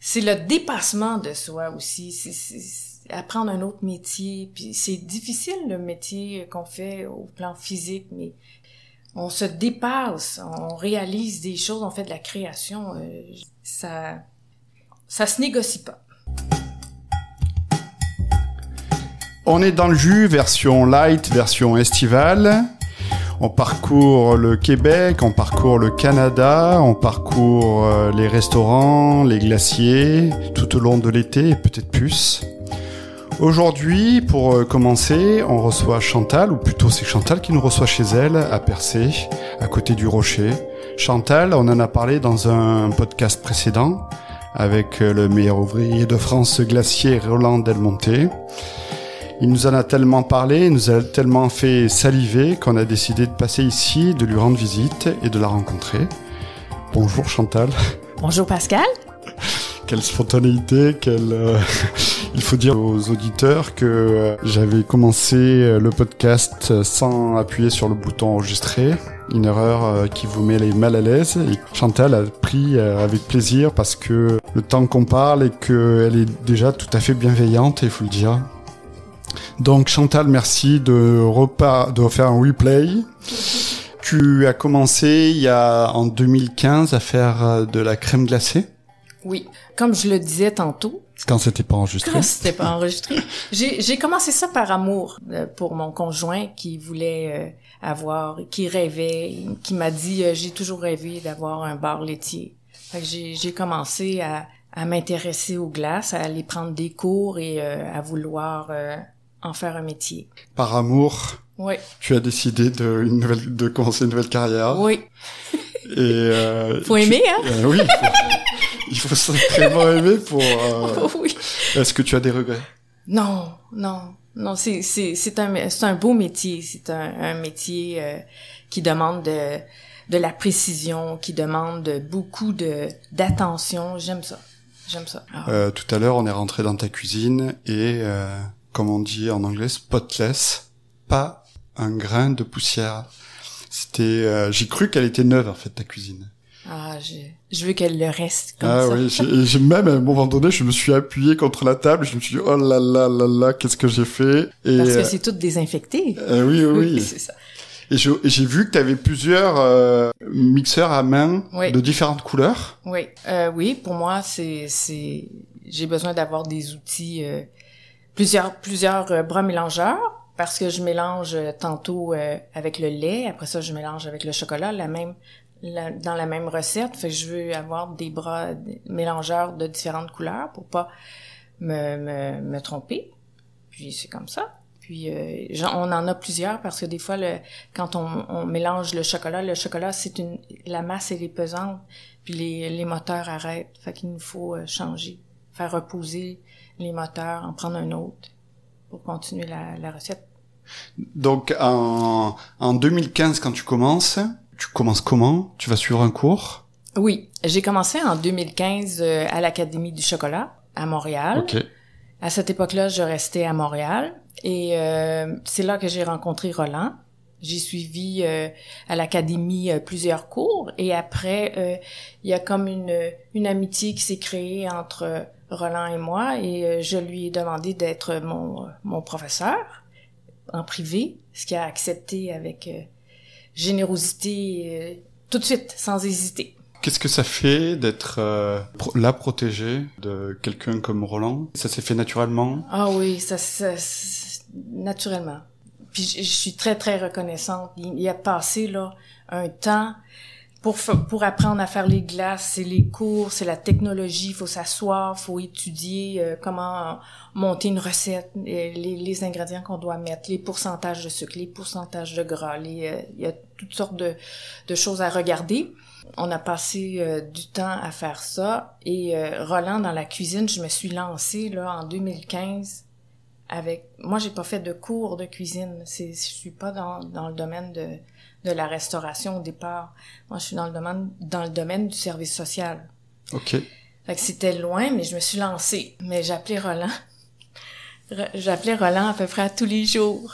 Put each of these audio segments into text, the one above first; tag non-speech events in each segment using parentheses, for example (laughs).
c'est le dépassement de soi aussi. C'est apprendre un autre métier. Puis c'est difficile le métier qu'on fait au plan physique, mais on se dépasse, on réalise des choses, on fait de la création. Euh, ça, ça se négocie pas. On est dans le jus, version light, version estivale. On parcourt le Québec, on parcourt le Canada, on parcourt euh, les restaurants, les glaciers, tout au long de l'été et peut-être plus. Aujourd'hui, pour euh, commencer, on reçoit Chantal, ou plutôt c'est Chantal qui nous reçoit chez elle, à Percé, à côté du Rocher. Chantal, on en a parlé dans un podcast précédent avec euh, le meilleur ouvrier de France glacier Roland Delmonté. Il nous en a tellement parlé, il nous a tellement fait saliver qu'on a décidé de passer ici, de lui rendre visite et de la rencontrer. Bonjour Chantal. Bonjour Pascal. Quelle spontanéité, quelle... Euh, (laughs) il faut dire aux auditeurs que euh, j'avais commencé euh, le podcast sans appuyer sur le bouton enregistrer. Une erreur qui vous met les mal à l'aise. Et Chantal a pris avec plaisir parce que le temps qu'on parle et qu'elle est déjà tout à fait bienveillante, il faut le dire. Donc Chantal, merci de, repas, de faire un replay. Tu as commencé il y a en 2015 à faire euh, de la crème glacée. Oui, comme je le disais tantôt. Quand c'était pas enregistré. Quand c'était pas enregistré. j'ai commencé ça par amour euh, pour mon conjoint qui voulait euh, avoir, qui rêvait, qui m'a dit j'ai toujours rêvé d'avoir un bar laitier. j'ai commencé à, à m'intéresser aux glaces, à aller prendre des cours et à vouloir en faire un métier. Par amour, oui. tu as décidé de, une nouvelle, de commencer une nouvelle carrière. Oui. Et euh, faut aimer, hein euh, Oui, il faut, sacrément aimer pour. Euh... (laughs) oui. Est-ce que tu as des regrets? Non, non, non. C'est c'est c'est un c'est un beau métier. C'est un, un métier euh, qui demande de de la précision, qui demande beaucoup de d'attention. J'aime ça. J'aime ça. Euh, tout à l'heure, on est rentré dans ta cuisine et euh, comme on dit en anglais, spotless, pas un grain de poussière. C'était, euh, j'ai cru qu'elle était neuve en fait ta cuisine. Ah, je veux qu'elle le reste comme ah, ça. oui, j'ai même à un moment donné, je me suis appuyé contre la table, je me suis dit oh là là là là, qu'est-ce que j'ai fait? Et Parce que euh, c'est tout désinfecté. Euh, oui, oui, oui. (laughs) c'est ça. Et j'ai vu que tu avais plusieurs euh, mixeurs à main de différentes couleurs. Oui, euh, oui. Pour moi, c'est c'est j'ai besoin d'avoir des outils plusieurs plusieurs euh, bras mélangeurs parce que je mélange euh, tantôt euh, avec le lait, après ça je mélange avec le chocolat, la même dans la même recette. Fait que je veux avoir des bras mélangeurs de différentes couleurs pour pas me, me, me tromper. Puis c'est comme ça. Puis on en a plusieurs parce que des fois, le, quand on, on mélange le chocolat, le chocolat c'est une la masse elle est pesante, puis les, les moteurs arrêtent. Fait qu'il nous faut changer, faire reposer les moteurs, en prendre un autre pour continuer la, la recette. Donc en, en 2015, quand tu commences, tu commences comment? Tu vas suivre un cours? Oui, j'ai commencé en 2015 euh, à l'Académie du chocolat à Montréal. Ok. À cette époque-là, je restais à Montréal et euh, c'est là que j'ai rencontré Roland. J'ai suivi euh, à l'académie euh, plusieurs cours et après euh, il y a comme une une amitié qui s'est créée entre Roland et moi et je lui ai demandé d'être mon mon professeur en privé, ce qu'il a accepté avec générosité tout de suite sans hésiter. Qu'est-ce que ça fait d'être la protégée de quelqu'un comme Roland? Ça s'est fait naturellement? Ah oui, ça, ça naturellement puis je, suis très très reconnaissante. Il, a passé là un temps pour pour apprendre à faire les glaces, c'est les cours, c'est la technologie, il faut s'asseoir, faut étudier euh, comment monter une recette, les, les ingrédients qu'on doit mettre, les pourcentages de sucre, les pourcentages de gras, les, euh, il y a toutes sortes de, de choses à regarder. On a passé euh, du temps à faire ça et Roland dans la cuisine, je me suis lancée là en 2015 avec moi j'ai pas fait de cours de cuisine. C'est je suis pas dans, dans le domaine de de la restauration au départ. Moi je suis dans le domaine dans le domaine du service social. Ok. Fait que c'était loin mais je me suis lancée. Mais j'appelais Roland. J'appelais Roland à peu près tous les jours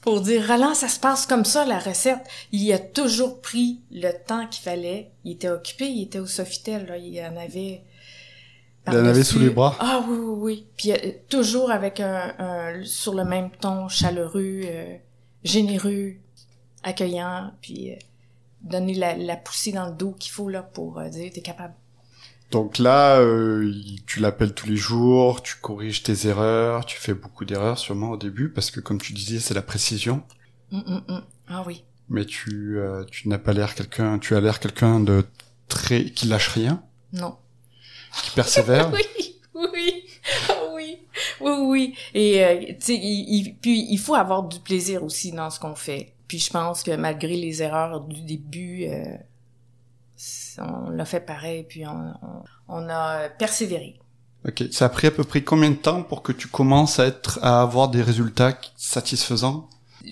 pour dire Roland ça se passe comme ça la recette. Il a toujours pris le temps qu'il fallait. Il était occupé. Il était au Sofitel là. Il y en avait Il en avait sous les bras. Ah oui, oui, oui. Puis euh, toujours avec un, un- sur le même ton chaleureux, euh, généreux, accueillant, puis euh, donner la, la poussée dans le dos qu'il faut là pour euh, dire t'es capable. Donc là, euh, tu l'appelles tous les jours, tu corriges tes erreurs, tu fais beaucoup d'erreurs sûrement au début parce que comme tu disais, c'est la précision. Hum, hum. Ah oui. Mais tu, euh, tu n'as pas l'air quelqu'un, tu as l'air quelqu'un de très qui lâche rien, Non. Qui persévère. (laughs) Oui, oui, oui, oui, oui. Et euh, tu sais, il, il- puis il faut avoir du plaisir aussi dans ce qu'on fait. Puis je pense que malgré les erreurs du début, euh, on l'a fait pareil, puis on, on, on a persévéré. Ok. Ça a pris à peu près combien de temps pour que tu commences à être, à avoir des résultats satisfaisants?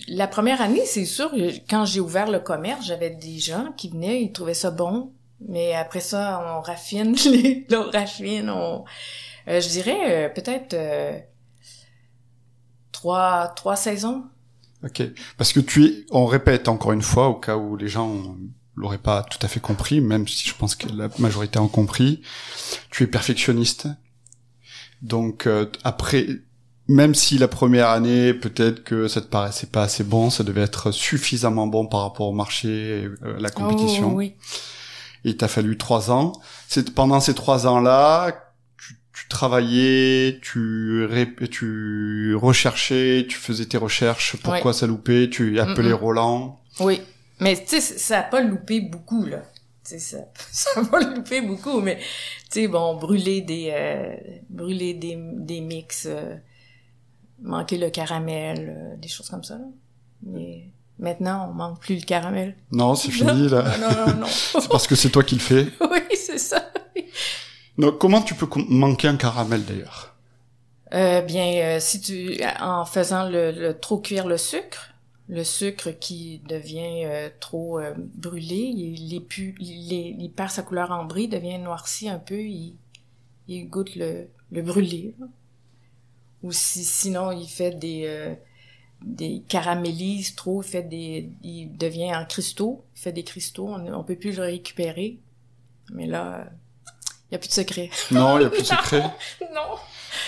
La première année, c'est sûr, quand j'ai ouvert le commerce, j'avais des gens qui venaient, ils trouvaient ça bon. Mais après ça, on raffine, (laughs) les, on raffine, on, euh, je dirais euh, peut-être euh, trois, trois saisons. Ok. Parce que tu es, on répète encore une fois au cas où les gens l'auraient pas tout à fait compris, même si je pense que la majorité ont compris, tu es perfectionniste. Donc euh, après, même si la première année peut-être que ça te paraissait pas assez bon, ça devait être suffisamment bon par rapport au marché, et, euh, la compétition. Oh, oui. Il t'a fallu trois ans. C'est pendant ces trois ans-là, tu, tu travaillais, tu, tu recherchais, tu faisais tes recherches. Pourquoi ça loupait Tu appelais. Roland. Oui. Mais tu sais, ça a pas loupé beaucoup, là. Tu sais, ça, (laughs) ça a pas loupé beaucoup, mais tu sais, bon, brûler des, euh, brûler des, des mix, euh, manquer le caramel, euh, des choses comme ça, là. Mais maintenant, on manque plus le caramel. Non, c'est fini là. Non, non, non, non. (laughs) C'est parce que c'est toi qui le fais. (laughs) oui, c'est ça. Donc comment tu peux manquer un caramel d'ailleurs? Euh, bien, euh, si tu, en faisant le, le- trop cuire le sucre, le sucre qui devient euh, trop euh, brûlé, il, il, il, est- il perd sa couleur ambrée, devient noirci un peu, il, il goûte le, le brûlé. là. Ou si, sinon, il fait des, euh, des caramélise trop, fait des, il devient en cristaux, il fait des cristaux, on, peut plus le récupérer. Mais là, il y a plus de secret. (laughs) Non, il y a plus de secret? (laughs) non.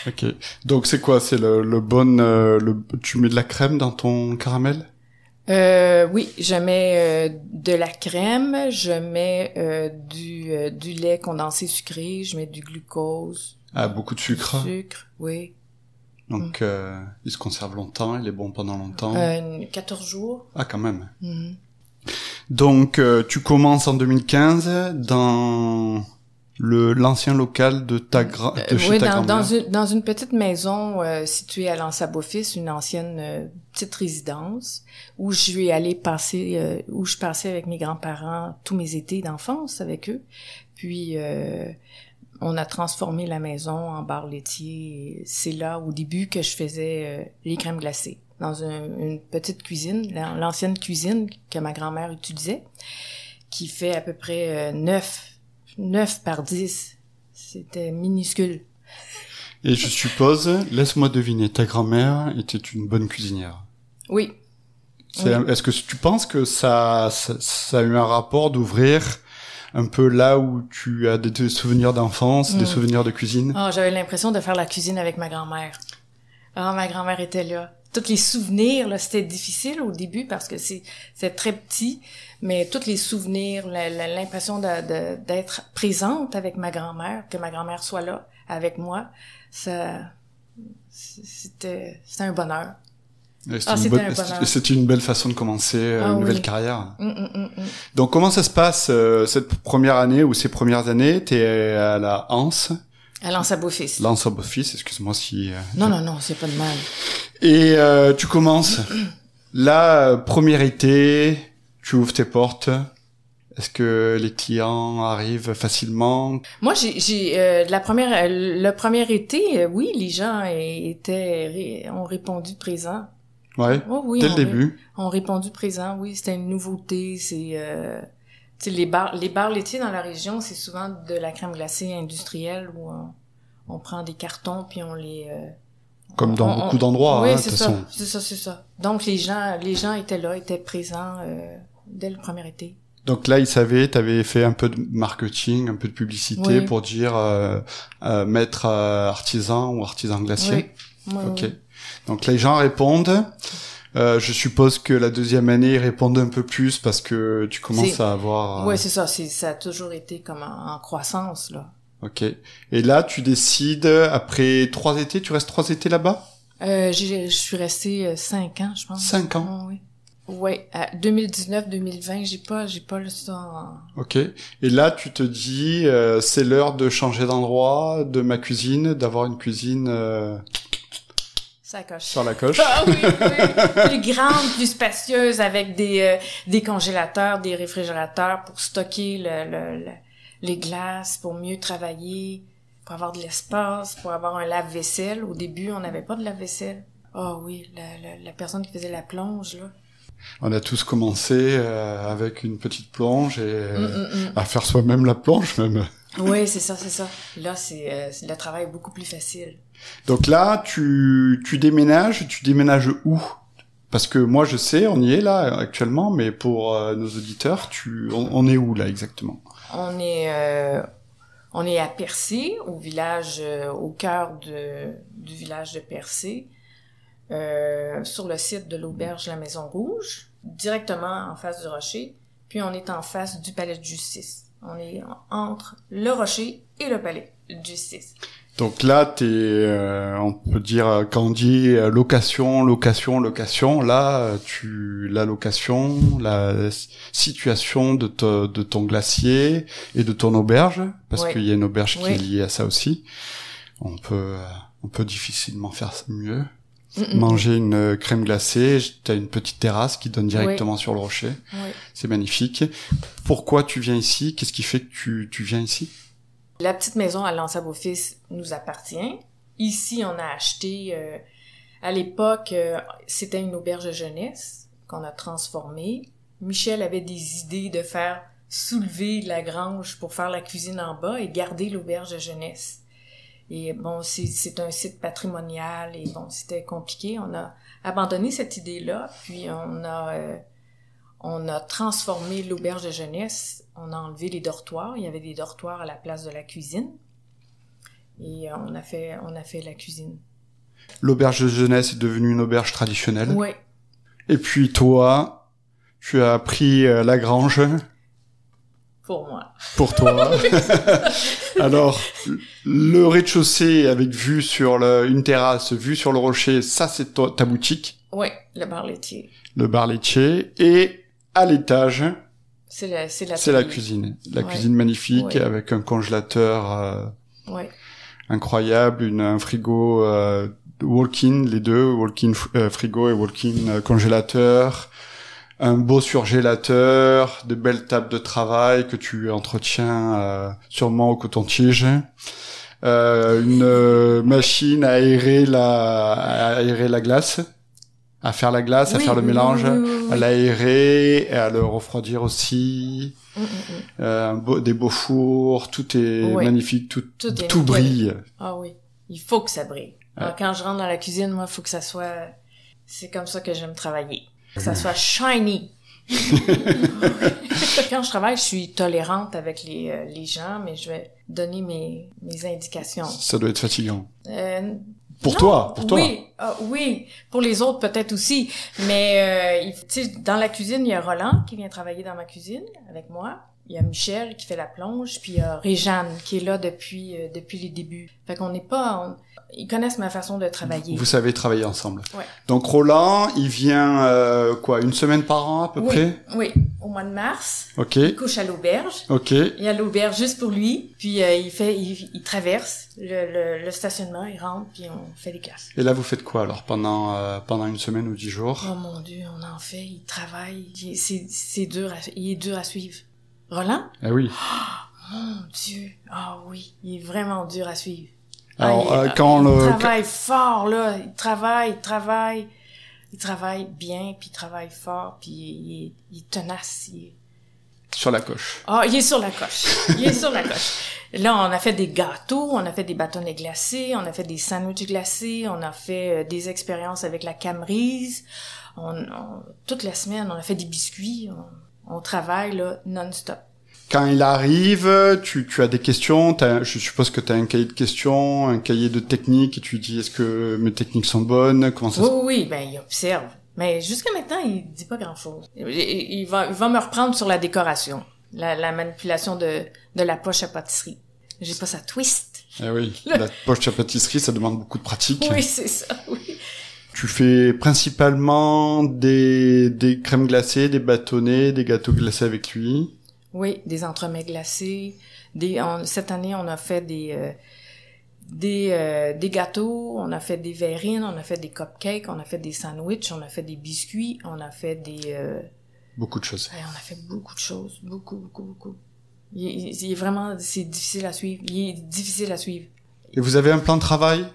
Ok. Donc c'est quoi? C'est le, le bon. euh, le, tu mets de la crème dans ton caramel? Euh, oui, je mets euh, de la crème, je mets euh, du, euh, du lait condensé sucré, je mets du glucose, Ah, beaucoup de sucre. du sucre, oui. Donc euh, il se conserve longtemps, il est bon pendant longtemps. Euh, 14 jours. Ah, quand même. Mhm. Donc, euh, tu commences en 2015 dans le l'ancien local de ta gra de Euh, chez oui, ta dans, dans, grand-mère. une, dans une petite maison euh, située à l'Anse-à-Beaufils, une ancienne euh, petite résidence où je suis allée passer, euh, où je passais avec mes grands-parents tous mes étés d'enfance avec eux. Puis euh, on a transformé la maison en bar laitier. C'est là au début que je faisais euh, les crèmes glacées dans un- une petite cuisine, l'an- l'ancienne cuisine que ma grand-mère utilisait, qui fait à peu près euh, 9, 9 par 10. C'était minuscule. Et je suppose, laisse-moi deviner, ta grand-mère était une bonne cuisinière. Oui. Est-ce que tu penses que ça, ça, ça a eu un rapport d'ouvrir un peu là où tu as des, des souvenirs d'enfance, des Mm. souvenirs de cuisine Ah, j'avais l'impression de faire la cuisine avec ma grand-mère. Ah, ma grand-mère était là. Tous les souvenirs, là, c'était difficile au début parce que c'est c'est très petit, mais tous les souvenirs, l'impression de- d'être présente avec ma grand-mère, que ma grand-mère soit là avec moi, ça, c'était c'était un bonheur. Et Ah, une bonne- une belle façon de commencer euh, Ah, une oui. nouvelle carrière. Hum, hum, hum. Donc comment ça se passe euh, cette première année ou ces premières années? T'es à la Hanse, Elle lance à beau-fils. Lance Office, excuse-moi si. euh, Non, non, non, c'est pas de mal. Et euh, tu commences. (clears throat) Là, euh, premier été, tu ouvres tes portes. Est-ce que les clients arrivent facilement? Moi, j'ai, j'ai euh, la première, le premier été, oui, les gens étaient, ont répondu présent. Ouais. Oh, oui, Dès le début. ont répondu présent. Oui, c'était une nouveauté. C'est, euh, les bars, les bars laitiers dans la région, c'est souvent de la crème glacée industrielle où on, on prend des cartons puis on les. euh, Comme dans on- beaucoup on- d'endroits, Oui, hein, c'est ça, c'est ça, c'est ça. Donc les gens, les gens étaient là, étaient présents euh, dès le premier été. Donc là, ils savaient, tu avais fait un peu de marketing, un peu de publicité Oui. pour dire euh, euh, maître euh, artisan ou artisan glacier. Oui. Oui, Ok. Donc les gens répondent. Euh, je suppose que la deuxième année, ils répondent un peu plus parce que tu commences à avoir... euh, Ouais, c'est ça. C'est, ça a toujours été comme en, en croissance, là. Ok. Et là, tu décides, après trois étés, tu restes trois étés là-bas? Euh, j'ai, je suis restée euh, cinq ans, je pense. Cinq ans? Ah, oui. Ouais, à 2019-2020, j'ai pas, j'ai pas le en... Ok. Et là, tu te dis, euh, c'est l'heure de changer d'endroit, de ma cuisine, d'avoir une cuisine euh, Coche. sur la coche. Ah oui, oui. (laughs) Plus grande, plus spacieuse, avec des, euh, des congélateurs, des réfrigérateurs pour stocker le, le- le- les glaces, pour mieux travailler, pour avoir de l'espace, pour avoir un lave-vaisselle. Au début, on n'avait pas de lave-vaisselle. Ah oui, la, la, la personne qui faisait la plonge, là. On a tous commencé euh, avec une petite plonge et Hum, hum, hum. à faire soi-même la plonge même. Oui, c'est ça, c'est ça. Là, c'est euh, le travail est beaucoup plus facile. Donc là, tu, tu déménages, tu déménages où? Parce que moi, je sais, on y est là actuellement, mais pour euh, nos auditeurs, tu, on, on est où là exactement? On est, euh, on est à Percé, au village, euh, au cœur de, du village de Percé, euh, sur le site de l'auberge La Maison Rouge, directement en face du rocher. Puis on est en face du palais de justice. On est en- entre le rocher et le palais de justice. Donc là, t'es, euh, on peut dire euh, quand on dit euh, location, location, location, là, euh, tu la location, la situation de, te- de ton glacier et de ton auberge, parce qu'il y a une auberge qui est liée à ça aussi. On peut, on peut difficilement faire mieux. Manger une crème glacée, t'as une petite terrasse qui donne directement sur le rocher. Oui. C'est magnifique. Pourquoi tu viens ici? Qu'est-ce qui fait que tu, tu viens ici? La petite maison à lens fils nous appartient. Ici, on a acheté, euh, à l'époque, euh, c'était une auberge de jeunesse qu'on a transformée. Michel avait des idées de faire soulever la grange pour faire la cuisine en bas et garder l'auberge de jeunesse. Et bon, c'est un site patrimonial et bon, c'était compliqué. On a abandonné cette idée-là, puis on a euh, on a transformé l'auberge de jeunesse. On a enlevé les dortoirs. Il y avait des dortoirs à la place de la cuisine. Et euh, on a fait, on a fait la cuisine. L'auberge de jeunesse est devenue une auberge traditionnelle. Oui. Et puis toi, tu as pris euh, la grange Pour moi. pour toi. (laughs) Alors, le rez-de-chaussée avec vue sur le, une terrasse, vue sur le rocher, ça c'est ta boutique, Oui, le bar laitier. le bar laitier. Et à l'étage, C'est la, c'est la, c'est la cuisine. La Ouais. cuisine magnifique Ouais. avec un congélateur euh, Oui. incroyable, une, un frigo euh, walk-in, les deux, walk-in euh, frigo et walk-in euh, congélateur, un beau surgélateur, de belles tables de travail que tu entretiens euh, sûrement au coton-tige, euh, une euh, machine à aérer la à aérer la glace, à faire la glace, à faire le mélange, oui, oui, oui, à l'aérer et à le refroidir aussi. Mm, mm, mm. Euh, un beau- des beaux fours, tout est magnifique, tout, Tout est tout nickel. brille. Ah oui. Il faut que ça brille. Alors, quand je rentre dans la cuisine, moi, il faut que ça soit... C'est comme ça que j'aime travailler. Que ça soit shiny. (laughs) quand je travaille, je suis tolérante avec les, euh, les gens, mais je vais donner mes, mes indications. Ça doit être fatigant. Euh, Pour non, toi, pour toi. Oui, ah, oui. Pour les autres, peut-être aussi. Mais, euh, il- dans la cuisine, il y a Roland qui vient travailler dans ma cuisine avec moi. Il y a Michel qui fait la plonge, puis il y a Réjeanne qui est là depuis, euh, depuis les débuts. Fait qu'on n'est pas... on- Ils connaissent ma façon de travailler. Vous savez travailler ensemble. Ouais. Donc Roland, il vient euh, quoi, une semaine par an à peu oui, près? oui, au mois de mars. Ok, Il couche à l'auberge. ok. Il y a l'auberge juste pour lui. Puis euh, il fait, il, il traverse le, le, le stationnement, il rentre, puis on fait des classes. Et là, vous faites quoi alors pendant euh, pendant une semaine ou dix jours? Oh mon Dieu, on en fait, il travaille, il est- c'est c'est dur, à, il est dur à suivre. Roland? Ah oui. Mon Dieu, ah oui, il est vraiment dur à suivre. Alors Ah, il, euh, quand il le travaille fort là, il travaille, il travaille, il travaille bien, puis il travaille fort, puis il est, il est tenace. Il sur la coche. Ah, il est sur la coche. Il est sur la coche. Là, on a fait des gâteaux, on a fait des bâtonnets glacés, on a fait des sandwichs glacés, on a fait euh, des expériences avec la camerise. On, on- toute la semaine, on a fait des biscuits. On, On travaille là non-stop. Quand il arrive, tu, tu as des questions, je suppose que tu as un cahier de questions, un cahier de techniques, et tu dis est-ce que mes techniques sont bonnes, comment ça Oui, se oui, oui, ben il observe. Mais jusqu'à maintenant, il dit pas grand-chose. Il, va, il va me reprendre sur la décoration, la, la manipulation de, de la poche à pâtisserie. J'ai pas sa twist. Eh oui, (laughs) la poche à pâtisserie, ça demande beaucoup de pratique. Oui, c'est ça, oui. Tu fais principalement des, des crèmes glacées, des bâtonnets, des gâteaux glacés avec lui? Oui, des entremets glacés. Des, on- cette année, on a fait des, euh, des, euh, des gâteaux, on a fait des verrines, on a fait des cupcakes, on a fait des sandwichs, on a fait des biscuits, on a fait des... euh, Beaucoup de choses. ouais, on a fait beaucoup de choses, beaucoup, beaucoup, beaucoup. Il, il- il est vraiment... C'est difficile à suivre. Il est difficile à suivre. Et vous avez un plan de travail?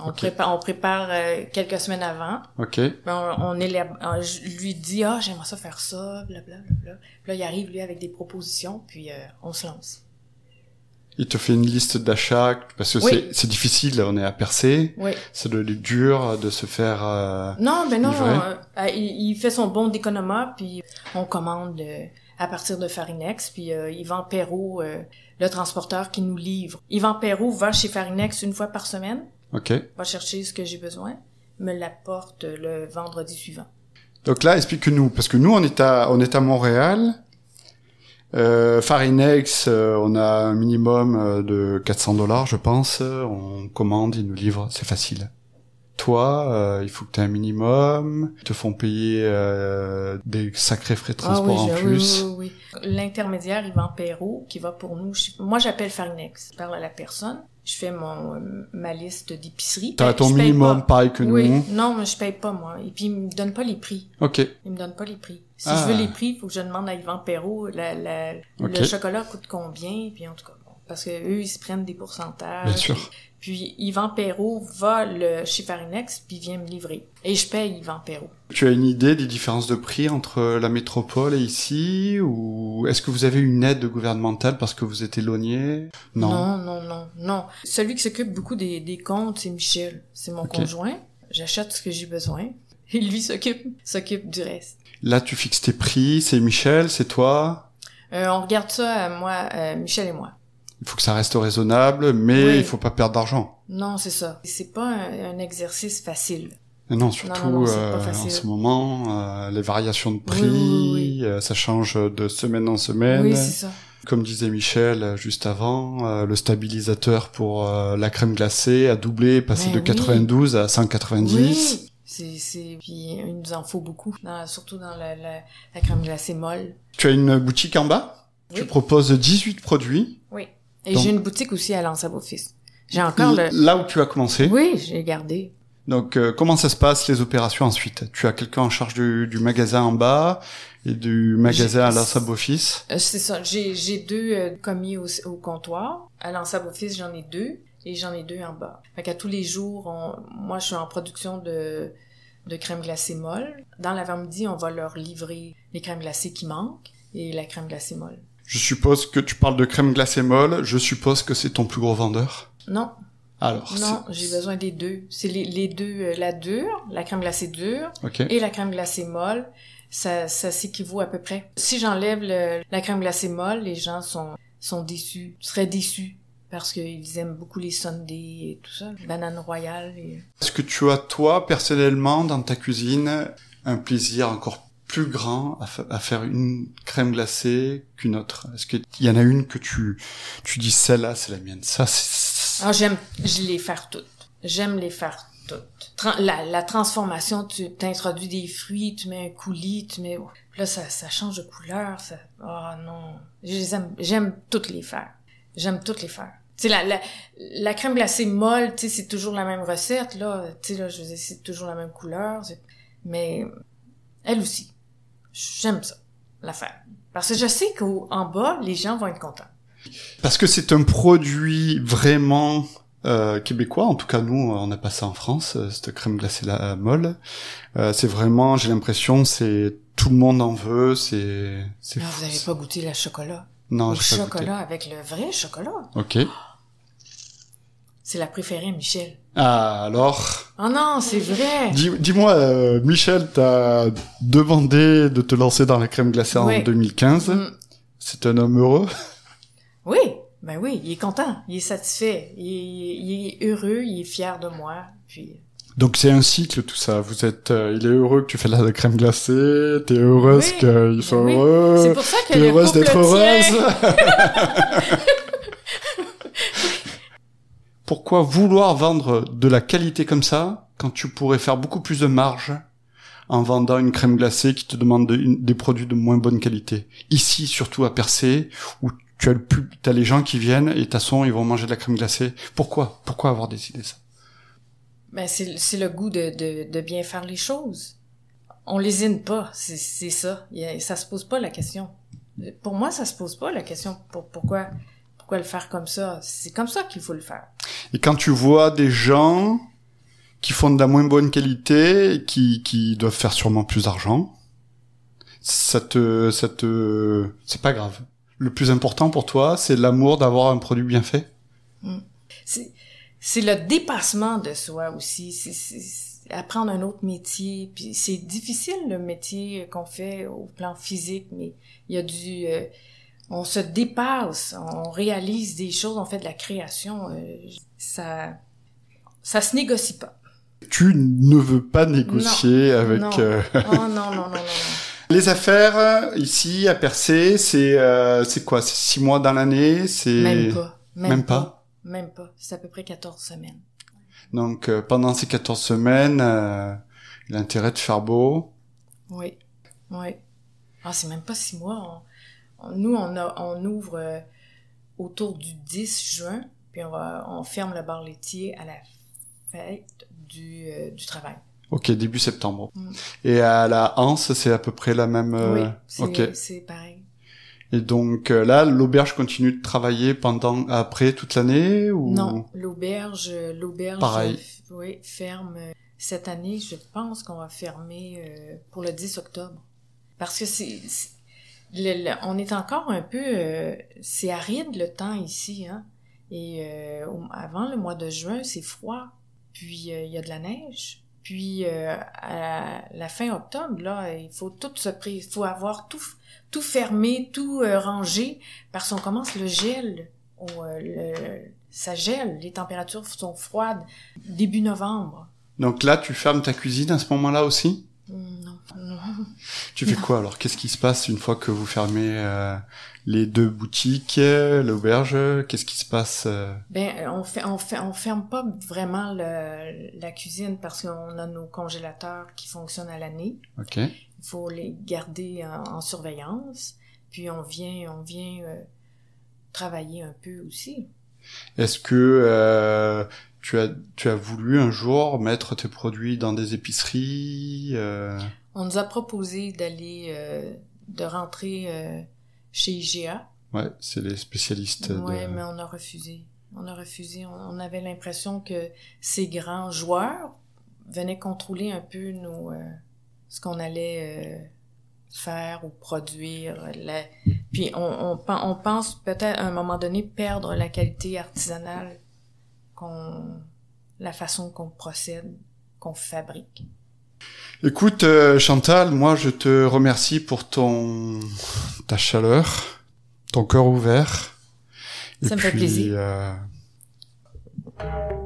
On Ok. prépare, on prépare euh, quelques semaines avant. Ok. Ben, on, on on- je lui dis ah j'aimerais ça faire ça, blablabla. Bla, bla. Puis là il arrive lui avec des propositions, puis euh, on se lance. Il te fait une liste d'achats parce que Oui. c'est- c'est difficile, on est à percer. Oui. C'est dur de se faire. euh, Non, ben non, euh, euh, il, il fait son bon d'économa, puis on commande euh, à partir de Farinex, puis euh, Yvan Perrault, euh, le transporteur qui nous livre. Yvan Perrault va chez Farinex une fois par semaine, Ok. va chercher ce que j'ai besoin, me l'apporte le vendredi suivant. Donc là, explique-nous, parce que nous, on est à, on est à Montréal. Euh, Farinex, euh, on a un minimum euh, de 400 dollars, je pense. On commande, ils nous livrent, c'est facile. Toi, euh, il faut que tu aies un minimum. Ils te font payer euh, des sacrés frais de transport en Ah oui, je- plus. oui, oui, oui. L'intermédiaire, Yvan Perrault, qui va pour nous. moi, j'appelle Farinex. Je parle à la personne. Je fais mon euh, ma liste d'épicerie. T'as Ben, ton minimum, pareil que Oui, nous. non, mais je paye pas, moi. Et puis, il me donne pas les prix. Ok. Il me donne pas les prix. Si Ah. je veux les prix, il faut que je demande à Yvan Perrault la, la, le chocolat coûte combien, puis en tout cas, parce que eux, ils se prennent des pourcentages. Bien sûr. Puis Yvan Perrault va le, chez Farinex, puis vient me livrer. Et je paye Yvan Perrault. Tu as une idée des différences de prix entre la métropole et ici ou est-ce que vous avez une aide gouvernementale parce que vous êtes éloigné? Non. Non, non, non, non. Celui qui s'occupe beaucoup des, des comptes, c'est Michel. C'est mon conjoint. J'achète ce que j'ai besoin. Et lui s'occupe, s'occupe du reste. Là, tu fixes tes prix, c'est Michel, c'est toi? Euh, on regarde ça, euh, moi, euh, Michel et moi. Il faut que ça reste raisonnable, mais Oui. il faut pas perdre d'argent. Non, c'est ça. C'est pas un, un exercice facile. Non, surtout non, non, euh, en ce moment, euh, les variations de prix, Oui, euh, ça change de semaine en semaine. Oui, c'est ça. Comme disait Michel euh, juste avant, euh, le stabilisateur pour euh, la crème glacée a doublé, passé Mais de oui. 92 à 190. Oui. C'est, c'est, puis il nous en faut beaucoup, dans- surtout dans la, la, la crème glacée molle. Tu as une boutique en bas? Oui. Tu proposes 18 produits. Oui. Et j'ai une boutique aussi à fils. J'ai encore le... Là où tu as commencé? Oui, j'ai gardé. Donc, euh, comment ça se passe les opérations ensuite? Tu as quelqu'un en charge du, du magasin en bas et du magasin à J'ai- la sub office. Euh, c'est ça. J'ai, j'ai deux euh, commis au, au comptoir. À l'Ansab Office, j'en ai deux. Et j'en ai deux en bas. Fait qu'à tous les jours, on- moi, je suis en production de, de crème glacée molle. Dans l'avant-midi, on va leur livrer les crèmes glacées qui manquent et la crème glacée molle. Je suppose que tu parles de crème glacée molle. Je suppose que c'est ton plus gros vendeur. Non, Alors, non, j'ai besoin des deux. C'est les, les deux, euh, la dure, la crème glacée dure et la crème glacée molle. Ça, ça s'équivaut à peu près. Si j'enlève la crème glacée molle, les gens sont, sont déçus, seraient déçus parce qu'ils aiment beaucoup les sundaes et tout ça, banane royale. Et... Est-ce que tu as toi personnellement dans ta cuisine un plaisir encore plus grand à, fa- à faire une crème glacée qu'une autre Est-ce qu'il y en a une que tu tu dis celle-là c'est la mienne? Ça Ah, j'aime, je les faire toutes. J'aime les faire toutes. La, transformation, tu t'introduis des fruits, tu mets un coulis, tu mets, puis là, ça, ça change de couleur, ça, oh non. J'aime toutes les faire. J'aime toutes les faire. Tu la, la, la crème glacée molle, tu c'est toujours la même recette, là. Tu là, je c'est toujours la même couleur. Mais, elle aussi. J'aime ça, la faire. Parce que je sais qu'en bas, les gens vont être contents. parce que c'est un produit vraiment euh, québécois. En tout cas, nous, on a pas ça en France, euh, cette crème glacée là molle. Euh, c'est vraiment, j'ai l'impression, c'est tout le monde en veut. C'est vous avez pas goûté le chocolat? Non, Au pas goûté. chocolat avec le vrai chocolat. Ok. C'est la préférée Michel. Ah, alors Oh non, c'est vrai. Dis- Dis-moi, euh, Michel t'a demandé de te lancer dans la crème glacée en Ouais. 2015. Mm. C'est un homme heureux? Oui, ben oui, il est content, il est satisfait, il est, il est heureux, il est fier de moi. Puis Donc c'est un cycle tout ça. Vous êtes, euh, il est heureux que tu fais de la crème glacée, t'es heureuse Oui, qu'il soit oui. heureux, c'est pour ça que t'es heureuse d'être heureuse. (laughs) Pourquoi vouloir vendre de la qualité comme ça quand tu pourrais faire beaucoup plus de marge en vendant une crème glacée qui te demande des produits de moins bonne qualité? Ici, surtout à Percé, où tu as le plus, t'as les gens qui viennent et façon ils vont manger de la crème glacée. Pourquoi? Pourquoi avoir décidé ça? Ben c'est le goût de, de, de bien faire les choses. On lésine pas, c'est ça. Ça se pose pas la question. Pour moi, ça se pose pas la question. Pour, pourquoi? Pourquoi le faire comme ça? C'est comme ça qu'il faut le faire. Et quand tu vois des gens qui font de la moins bonne qualité, et qui, qui doivent faire sûrement plus d'argent, ça te, ça te, c'est pas grave. Le plus important pour toi, c'est l'amour d'avoir un produit bien fait. C'est c'est le dépassement de soi aussi. C'est c'est apprendre un autre métier. Puis c'est difficile le métier qu'on fait au plan physique, mais il y a du euh, on se dépasse, on réalise des choses, on fait de la création. euh, ça ça se négocie pas. Tu ne veux pas négocier avec non. euh, Oh non non non non. non. (laughs) les affaires ici à Percé. C'est euh, c'est quoi? C'est six mois dans l'année. C'est Même pas. Même, Même pas? pas Même pas. C'est à peu près 14 semaines. Donc euh, pendant ces 14 semaines, euh, l'intérêt de faire beau. Oui, oui. Ah, c'est même pas six mois. On- nous, on, a, on ouvre euh, autour du 10 juin, puis on, va, on ferme le bar laitier à la fête du, euh, du travail. Ok, début septembre. Mm. Et à la Hanse, c'est à peu près la même. euh, oui, c'est ok. c'est pareil. Et donc euh, là, l'auberge continue de travailler pendant après toute l'année ou? Non, l'auberge, l'auberge, Pareil. f- oui, ferme cette année. Je pense qu'on va fermer pour le 10 octobre, parce que c'est- on est encore un peu, euh, c'est aride le temps ici, hein. Et euh, avant le mois de juin, c'est froid, puis euh, il y a de la neige. Puis euh, à la fin octobre, là, il faut tout se il faut avoir tout, tout fermé, tout euh, rangé, parce qu'on commence le gel. Le- ça gèle, les températures sont froides. Début novembre. Donc là, tu fermes ta cuisine à ce moment-là aussi? Non, non. Tu fais Non. quoi alors? Qu'est-ce qui se passe une fois que vous fermez euh, les deux boutiques, l'auberge? Qu'est-ce qui se passe euh? Ben, on fait, on fait, on ferme pas vraiment le- la cuisine parce qu'on a nos congélateurs qui fonctionnent à l'année. Ok. Il faut les garder en, en surveillance. Puis on vient, on vient euh, travailler un peu aussi. Est-ce que euh, tu as tu as voulu un jour mettre tes produits dans des épiceries euh, On nous a proposé d'aller, euh, de rentrer euh, chez IGA. Ouais, c'est les spécialistes. de- Ouais, mais on a refusé. On a refusé. On, avait l'impression que ces grands joueurs venaient contrôler un peu nos, euh, ce qu'on allait euh, faire ou produire. La- Puis on, on, on pense peut-être à un moment donné perdre la qualité artisanale, qu'on, la façon qu'on procède, qu'on fabrique. Écoute, euh, Chantal, moi je te remercie pour ton ta chaleur, ton cœur ouvert. Ça me fait plaisir. euh,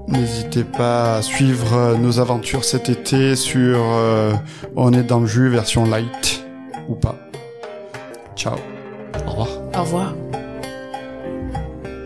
N'hésitez pas à suivre euh, nos aventures cet été sur euh, On est dans le jus version light ou pas. Ciao. Au revoir. Au revoir.